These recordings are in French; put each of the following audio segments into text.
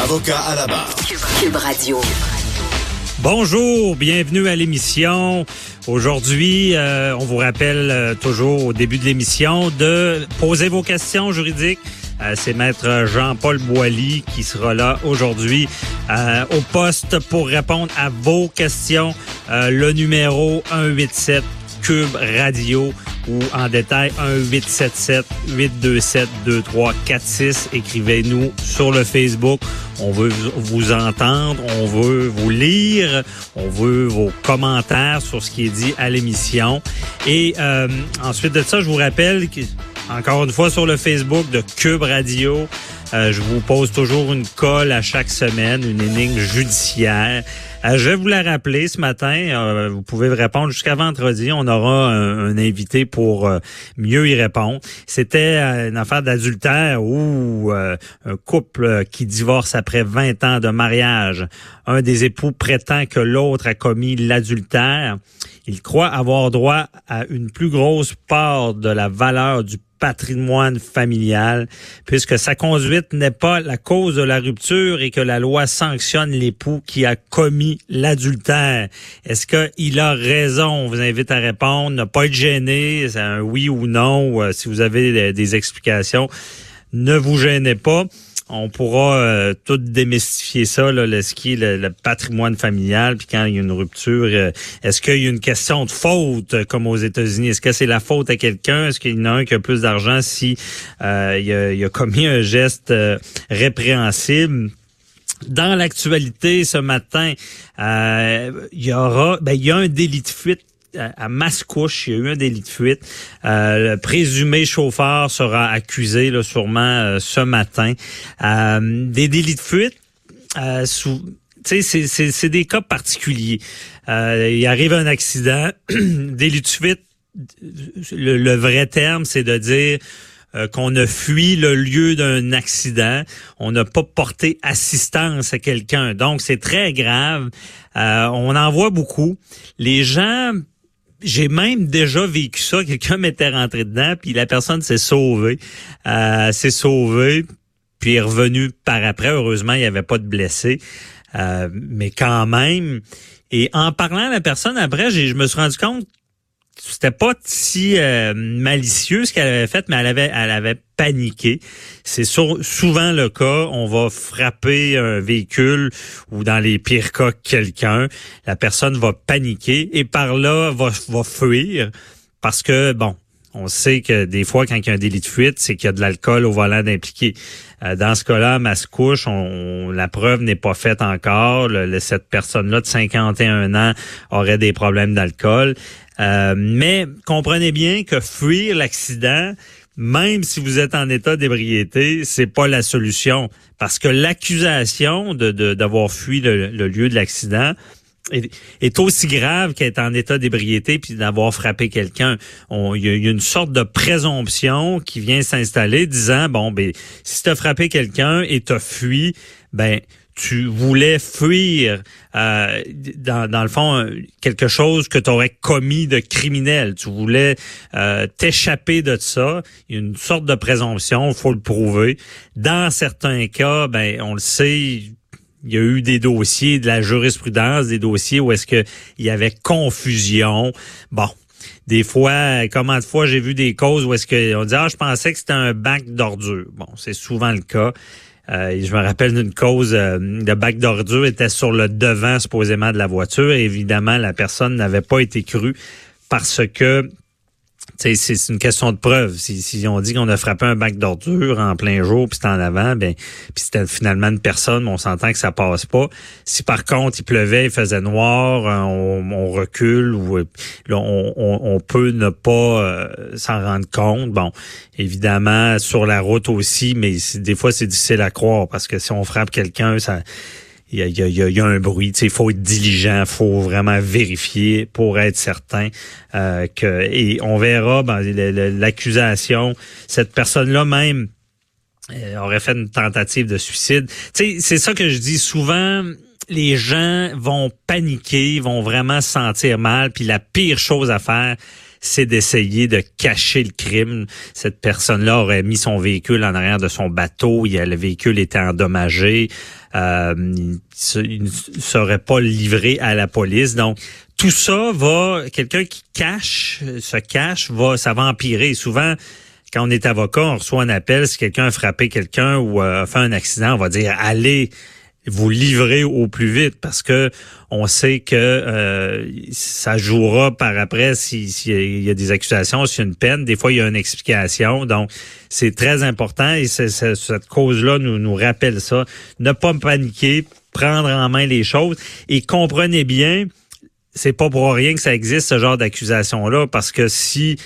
Avocat à la barre. Cube Radio. Bonjour, bienvenue à l'émission. Aujourd'hui, euh, on vous rappelle euh, toujours au début de l'émission de poser vos questions juridiques. Euh, C'est maître Jean-Paul Boilly qui sera là aujourd'hui euh, au poste pour répondre à vos questions. Euh, le numéro 187 Cube Radio ou en détail 1-877-827-2346. Écrivez-nous sur le Facebook. On veut vous entendre, on veut vous lire, on veut vos commentaires sur ce qui est dit à l'émission. Et euh, ensuite de ça, je vous rappelle que, encore une fois sur le Facebook de Cube Radio, euh, je vous pose toujours une colle à chaque semaine, une énigme judiciaire. Euh, je vais vous la rappeler ce matin. Euh, vous pouvez répondre jusqu'à vendredi. On aura un, invité pour euh, mieux y répondre. C'était une affaire d'adultère ou un couple qui divorce après 20 ans de mariage. Un des époux prétend que l'autre a commis l'adultère. Il croit avoir droit à une plus grosse part de la valeur du patrimoine familial, puisque sa conduite n'est pas la cause de la rupture et que la loi sanctionne l'époux qui a commis l'adultère. Est-ce qu'il a raison? On vous invite à répondre, ne pas être gêné, c'est un oui ou non, euh, si vous avez des explications, ne vous gênez pas. On pourra euh, tout démystifier ça, là, le, est le, le patrimoine familial, puis quand il y a une rupture, euh, est-ce qu'il y a une question de faute, euh, comme aux États-Unis? Est-ce que c'est la faute à quelqu'un? Est-ce qu'il y en a un qui a plus d'argent si euh, il, a, il a commis un geste euh, répréhensible? Dans l'actualité ce matin, euh, il y aura, ben, il y a un délit de fuite à Mascouche, il y a eu un délit de fuite. Euh, le présumé chauffeur sera accusé là, sûrement euh, ce matin. Euh, des délits de fuite, euh, sous, c'est- des cas particuliers. Euh, il arrive un accident, délit de fuite. Le, le vrai terme, c'est de dire qu'on a fui le lieu d'un accident, on n'a pas porté assistance à quelqu'un. Donc, c'est très grave. Euh, on en voit beaucoup. Les gens, j'ai même déjà vécu ça. Quelqu'un m'était rentré dedans, puis la personne s'est sauvée. Euh, s'est sauvée, puis est revenue par après. Heureusement, il n'y avait pas de blessés. Euh, mais quand même. Et en parlant à la personne après, je me suis rendu compte c'était pas si euh, malicieux ce qu'elle avait fait, mais elle avait, elle avait paniqué. C'est souvent le cas. On va frapper un véhicule ou dans les pires cas quelqu'un. La personne va paniquer et par là va, va fuir parce que bon. On sait que des fois, quand il y a un délit de fuite, c'est qu'il y a de l'alcool au volant d'impliqué. Euh, dans ce cas-là, à Mascouche, on, la preuve n'est pas faite encore. Le- cette personne-là de 51 ans aurait des problèmes d'alcool. Euh, mais comprenez bien que fuir l'accident, même si vous êtes en état d'ébriété, c'est pas la solution. Parce que l'accusation d'avoir fui le, lieu de l'accident est, aussi grave qu'être en état d'ébriété puis d'avoir frappé quelqu'un. On- Il y, a- il y a une sorte de présomption qui vient s'installer disant, bon, ben, si tu as frappé quelqu'un et tu as fui, ben, tu voulais fuir euh, dans, dans le fond quelque chose que tu aurais commis de criminel. Tu voulais euh, t'échapper de ça. Il y a une sorte de présomption, faut le prouver. Dans certains cas, ben on le sait, il y a eu des dossiers de la jurisprudence, des dossiers où est-ce que il y avait confusion. Bon, des fois, comment de fois j'ai vu des causes où est-ce qu'on dit ah je pensais que c'était un bac d'ordures. Bon, c'est souvent le cas. Euh, je me rappelle d'une cause, euh, le bac d'ordure était sur le devant supposément de la voiture. Et évidemment, la personne n'avait pas été crue parce que c'est une question de preuve. Si, si on dit qu'on a frappé un bac d'ordure en plein jour, puis c'était en avant, ben, puis c'était finalement une personne, on s'entend que ça passe pas. Si par contre il pleuvait, il faisait noir, euh, on, recule ou euh, on, on, peut ne pas euh, s'en rendre compte. Bon, évidemment sur la route aussi, mais des fois c'est difficile à croire parce que si on frappe quelqu'un, ça il y a, un bruit. Il faut être diligent, faut vraiment vérifier pour être certain euh, que. Et on verra ben, l'accusation. Cette personne-là même euh, aurait fait une tentative de suicide. C'est ça que je dis souvent. Les gens vont paniquer, vont vraiment se sentir mal, puis la pire chose à faire, c'est d'essayer de cacher le crime. Cette personne-là aurait mis son véhicule en arrière de son bateau, le véhicule était endommagé, euh, il ne serait pas livré à la police. Donc, tout ça va, quelqu'un qui cache, se cache, va, ça va empirer. Souvent, quand on est avocat, on reçoit un appel, si quelqu'un a frappé quelqu'un ou a fait un accident, on va dire allez vous livrer au plus vite parce que on sait que euh, ça jouera par après s'il y a des accusations, s'il y a une peine. Des fois, il y a une explication. Donc, c'est très important et cette cause-là nous, nous rappelle ça. Ne pas paniquer, prendre en main les choses et comprenez bien, c'est pas pour rien que ça existe ce genre d'accusation-là parce que si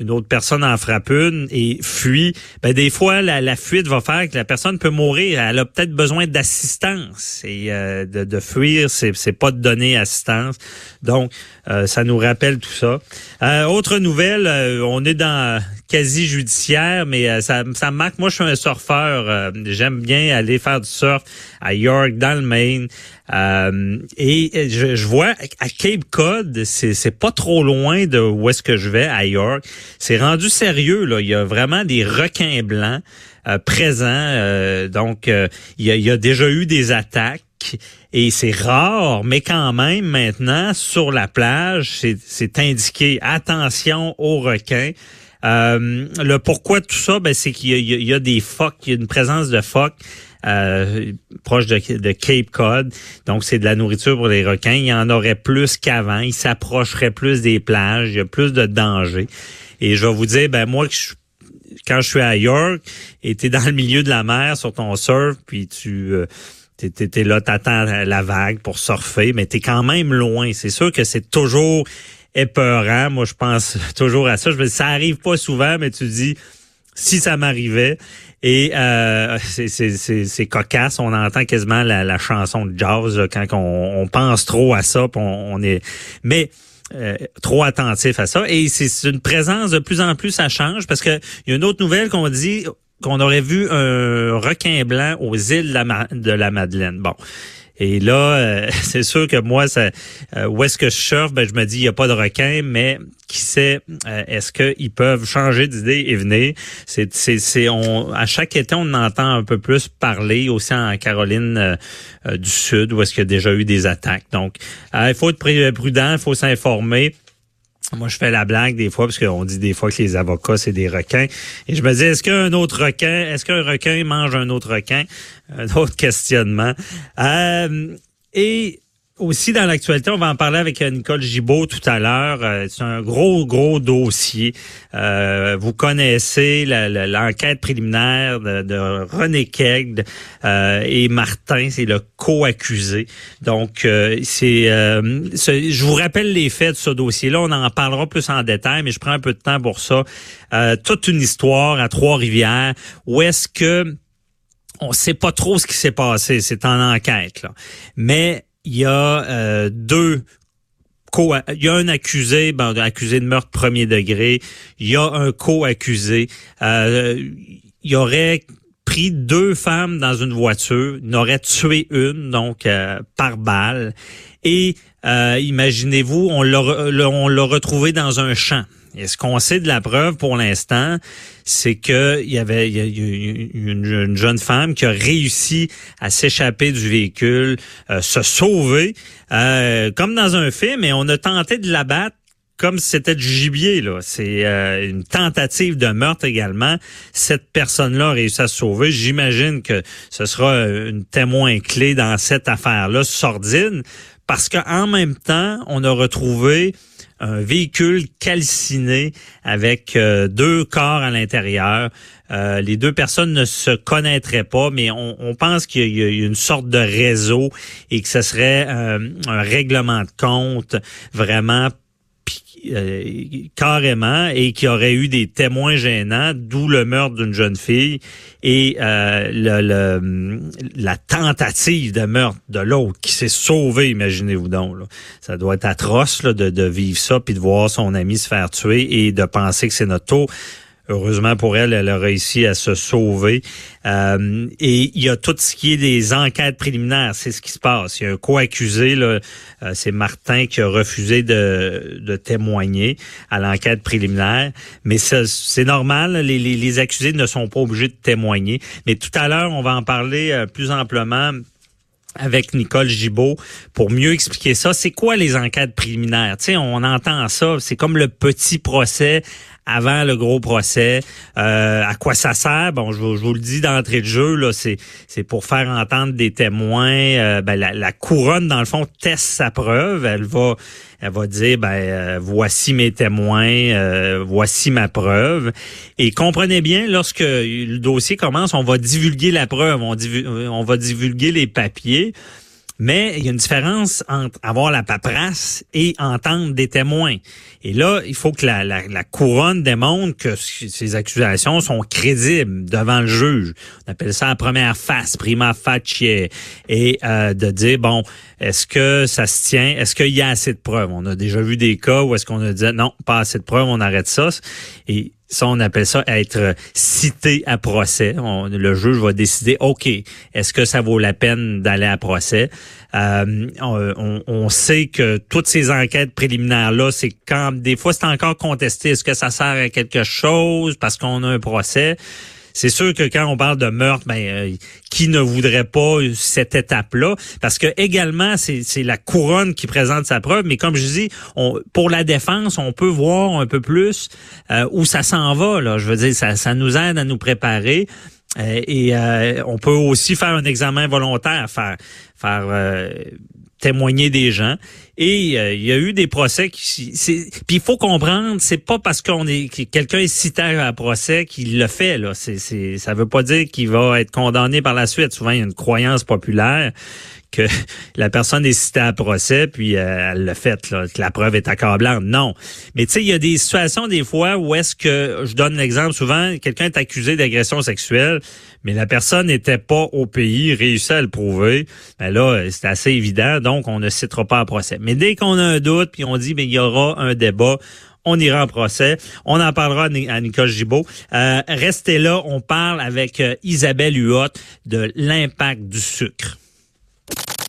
une autre personne en frappe une et fuit, ben des fois la, la, fuite va faire que la personne peut mourir. Elle a peut-être besoin d'assistance et euh, de, de, fuir, c'est c'est pas de donner assistance. Donc euh, ça nous rappelle tout ça. Euh, autre nouvelle, on est dans quasi judiciaire, mais ça ça me marque. Moi, je suis un surfeur. J'aime bien aller faire du surf à York, dans le Maine. Euh, et je, je, vois à Cape Cod, c'est pas trop loin de où est-ce que je vais à York. C'est rendu sérieux là. Il y a vraiment des requins blancs euh, présents. Euh, donc il y, a, il y a déjà eu des attaques et c'est rare, mais quand même maintenant sur la plage, c'est indiqué attention aux requins. Euh, le pourquoi de tout ça, ben, c'est qu'il y, y, a des phoques, il y a une présence de phoques euh, proche de, Cape Cod. Donc, c'est de la nourriture pour les requins. Il y en aurait plus qu'avant. Ils s'approcheraient plus des plages. Il y a plus de danger. Et je vais vous dire, ben moi, quand je suis à York et tu es dans le milieu de la mer sur ton surf, puis tu... Euh, T'es là, t'attends la vague pour surfer, mais t'es quand même loin. C'est sûr que c'est toujours épeurant. Moi, je pense toujours à ça. Je ça arrive pas souvent, mais tu dis, si ça m'arrivait. Et euh, c'est cocasse, on entend quasiment la, chanson de jazz quand on, pense trop à ça, on, est. Mais euh, trop attentif à ça. Et c'est une présence de plus en plus, ça change parce que il y a une autre nouvelle qu'on dit qu'on aurait vu un requin blanc aux îles de la, de la Madeleine. Bon. Et là, euh, c'est sûr que moi, ça, euh, où est-ce que je surfe, ben, je me dis, il n'y a pas de requin, mais qui sait, euh, est-ce qu'ils peuvent changer d'idée et venir? C'est, c'est, c'est, on, à chaque été, on entend un peu plus parler, aussi en Caroline du Sud, où est-ce qu'il y a déjà eu des attaques. Donc, il faut être prudent, il faut s'informer. Moi, je fais la blague des fois, parce qu'on dit des fois que les avocats, c'est des requins. Et je me dis, est-ce qu'un autre requin, est-ce qu'un requin mange un autre requin? Un autre questionnement. Euh, et aussi dans l'actualité, on va en parler avec euh, Nicole Gibault tout à l'heure. Euh, c'est un gros, gros dossier. Euh, vous connaissez l'enquête préliminaire de, René Kegd et Martin, c'est le co-accusé. Donc, c'est, je vous rappelle les faits de ce dossier-là. On en parlera plus en détail, mais je prends un peu de temps pour ça. toute une histoire à Trois-Rivières où est-ce que on sait pas trop ce qui s'est passé. C'est en enquête, là. Mais il y a euh, deux il y a un accusé, ben, accusé de meurtre premier degré. Il y a un co-accusé. Euh, il aurait pris deux femmes dans une voiture, il aurait tué une, donc euh, par balle. Et imaginez-vous, on l'a retrouvé dans un champ. Et ce qu'on sait de la preuve pour l'instant, c'est que il y avait une, jeune femme qui a réussi à s'échapper du véhicule, euh, se sauver, euh, comme dans un film, et on a tenté de l'abattre comme si c'était du gibier. là. C'est euh, une tentative de meurtre également. Cette personne-là a réussi à se sauver. J'imagine que ce sera une témoin clé dans cette affaire-là, sordide, parce qu'en même temps, on a retrouvé un véhicule calciné avec euh, deux corps à l'intérieur. Euh, les deux personnes ne se connaîtraient pas, mais on, pense qu'il y, a une sorte de réseau et que ce serait euh, un règlement de compte vraiment euh, carrément et qui aurait eu des témoins gênants, d'où le meurtre d'une jeune fille et euh, le, la tentative de meurtre de l'autre qui s'est sauvé, imaginez-vous donc. Ça doit être atroce de, de vivre ça, puis de voir son ami se faire tuer et de penser que c'est notre tour. Heureusement pour elle, elle a réussi à se sauver. Euh, et il y a tout ce qui est des enquêtes préliminaires, c'est ce qui se passe. Il y a un co-accusé, euh, c'est Martin qui a refusé de, de témoigner à l'enquête préliminaire. Mais c'est normal, les, les, les, accusés ne sont pas obligés de témoigner. Mais tout à l'heure, on va en parler euh, plus amplement avec Nicole Gibault pour mieux expliquer ça. C'est quoi les enquêtes préliminaires? Tu sais, on entend ça, c'est comme le petit procès avant le gros procès. Euh, à quoi ça sert? Bon, je, vous le dis d'entrée de jeu, là, c'est, c'est pour faire entendre des témoins. Euh, ben, la, couronne, dans le fond, teste sa preuve. Elle va, elle va dire, ben, euh, voici mes témoins, voici ma preuve. Et comprenez bien, lorsque le dossier commence, on va divulguer la preuve, on, on va divulguer les papiers. Mais il y a une différence entre avoir la paperasse et entendre des témoins. Et là, il faut que la, couronne démontre que ces accusations sont crédibles devant le juge. On appelle ça la première face, prima facie. Et euh, de dire, bon, est-ce que ça se tient? Est-ce qu'il y a assez de preuves? On a déjà vu des cas où est-ce qu'on a dit, non, pas assez de preuves, on arrête ça. Et ça, on appelle ça être cité à procès. le juge va décider, OK, est-ce que ça vaut la peine d'aller à procès? Euh, on, sait que toutes ces enquêtes préliminaires-là, c'est quand des fois c'est encore contesté. Est-ce que ça sert à quelque chose? Parce qu'on a un procès? c'est sûr que quand on parle de meurtre, ben euh, qui ne voudrait pas cette étape-là? Parce que également, c'est la couronne qui présente sa preuve. Mais comme je dis, pour la défense, on peut voir un peu plus euh, où ça s'en va. Là, je veux dire, ça, ça nous aide à nous préparer. Euh, et on peut aussi faire un examen volontaire, faire faire témoigner des gens. Et euh, il y a eu des procès qui puis il faut comprendre, c'est pas parce qu'on est quelqu'un est cité à un procès qu'il le fait là, c'est c'est ça veut pas dire qu'il va être condamné par la suite. Souvent il y a une croyance populaire que la personne est citée à procès, puis euh, elle l'a fait, que la preuve est accablante. Non. Mais tu sais, il y a des situations des fois où est-ce que, je donne l'exemple souvent, quelqu'un est accusé d'agression sexuelle, mais la personne n'était pas au pays, réussit à le prouver. Ben là, c'est assez évident, donc on ne citera pas à procès. Mais dès qu'on a un doute, puis on dit, mais il y aura un débat, on ira en procès. On en parlera à Nicole Gibault. Euh, restez là, on parle avec euh, Isabelle Huot de l'impact du sucre.